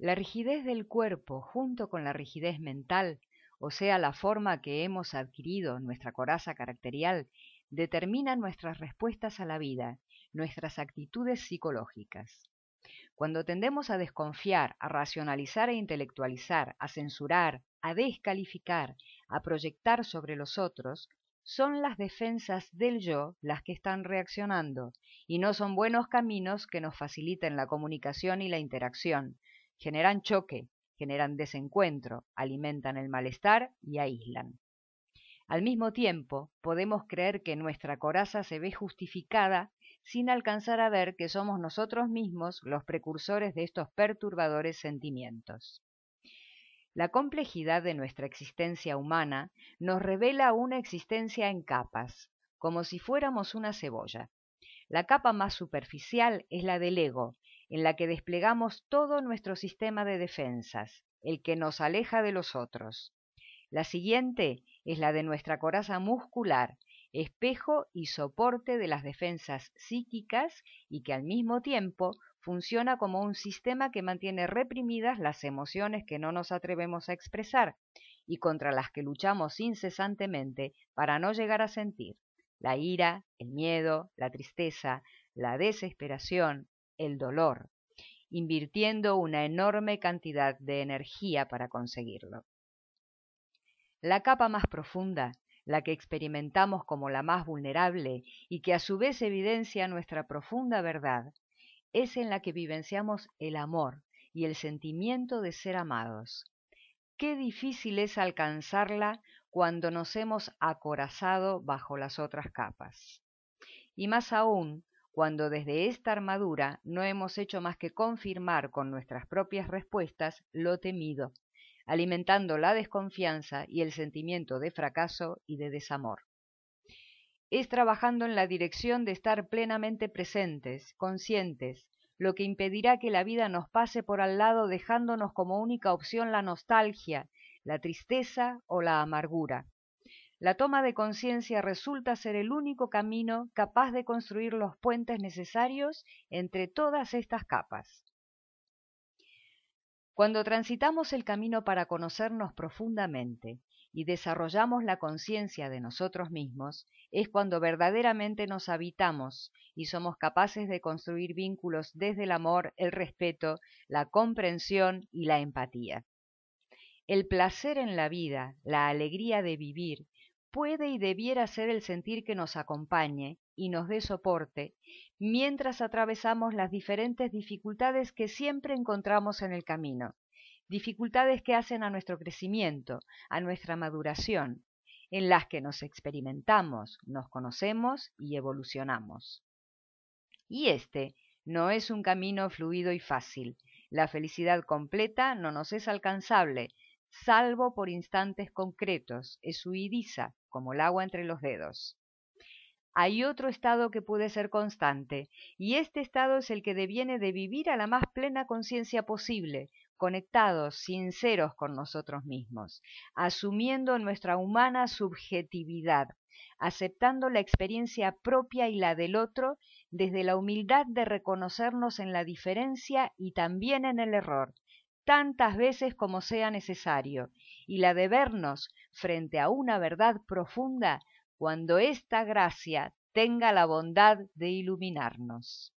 La rigidez del cuerpo junto con la rigidez mental, o sea, la forma que hemos adquirido, nuestra coraza caracterial, determina nuestras respuestas a la vida, nuestras actitudes psicológicas. Cuando tendemos a desconfiar, a racionalizar e intelectualizar, a censurar, a descalificar, a proyectar sobre los otros, son las defensas del yo las que están reaccionando, y no son buenos caminos que nos faciliten la comunicación y la interacción. Generan choque, generan desencuentro, alimentan el malestar y aíslan. Al mismo tiempo, podemos creer que nuestra coraza se ve justificada sin alcanzar a ver que somos nosotros mismos los precursores de estos perturbadores sentimientos. La complejidad de nuestra existencia humana nos revela una existencia en capas, como si fuéramos una cebolla. La capa más superficial es la del ego, en la que desplegamos todo nuestro sistema de defensas, el que nos aleja de los otros. La siguiente es la de nuestra coraza muscular, espejo y soporte de las defensas psíquicas y que al mismo tiempo funciona como un sistema que mantiene reprimidas las emociones que no nos atrevemos a expresar y contra las que luchamos incesantemente para no llegar a sentir la ira, el miedo, la tristeza, la desesperación, el dolor, invirtiendo una enorme cantidad de energía para conseguirlo. La capa más profunda la que experimentamos como la más vulnerable y que a su vez evidencia nuestra profunda verdad, es en la que vivenciamos el amor y el sentimiento de ser amados. Qué difícil es alcanzarla cuando nos hemos acorazado bajo las otras capas. Y más aún cuando desde esta armadura no hemos hecho más que confirmar con nuestras propias respuestas lo temido, alimentando la desconfianza y el sentimiento de fracaso y de desamor. Es trabajando en la dirección de estar plenamente presentes, conscientes, lo que impedirá que la vida nos pase por al lado dejándonos como única opción la nostalgia, la tristeza o la amargura. La toma de conciencia resulta ser el único camino capaz de construir los puentes necesarios entre todas estas capas. Cuando transitamos el camino para conocernos profundamente y desarrollamos la conciencia de nosotros mismos, es cuando verdaderamente nos habitamos y somos capaces de construir vínculos desde el amor, el respeto, la comprensión y la empatía. El placer en la vida, la alegría de vivir, puede y debiera ser el sentir que nos acompañe y nos dé soporte mientras atravesamos las diferentes dificultades que siempre encontramos en el camino, dificultades que hacen a nuestro crecimiento, a nuestra maduración, en las que nos experimentamos, nos conocemos y evolucionamos. Y este no es un camino fluido y fácil. La felicidad completa no nos es alcanzable, salvo por instantes concretos, es huidiza, como el agua entre los dedos. Hay otro estado que puede ser constante, y este estado es el que deviene de vivir a la más plena conciencia posible, conectados, sinceros con nosotros mismos, asumiendo nuestra humana subjetividad, aceptando la experiencia propia y la del otro desde la humildad de reconocernos en la diferencia y también en el error, tantas veces como sea necesario, y la de vernos frente a una verdad profunda cuando esta gracia tenga la bondad de iluminarnos.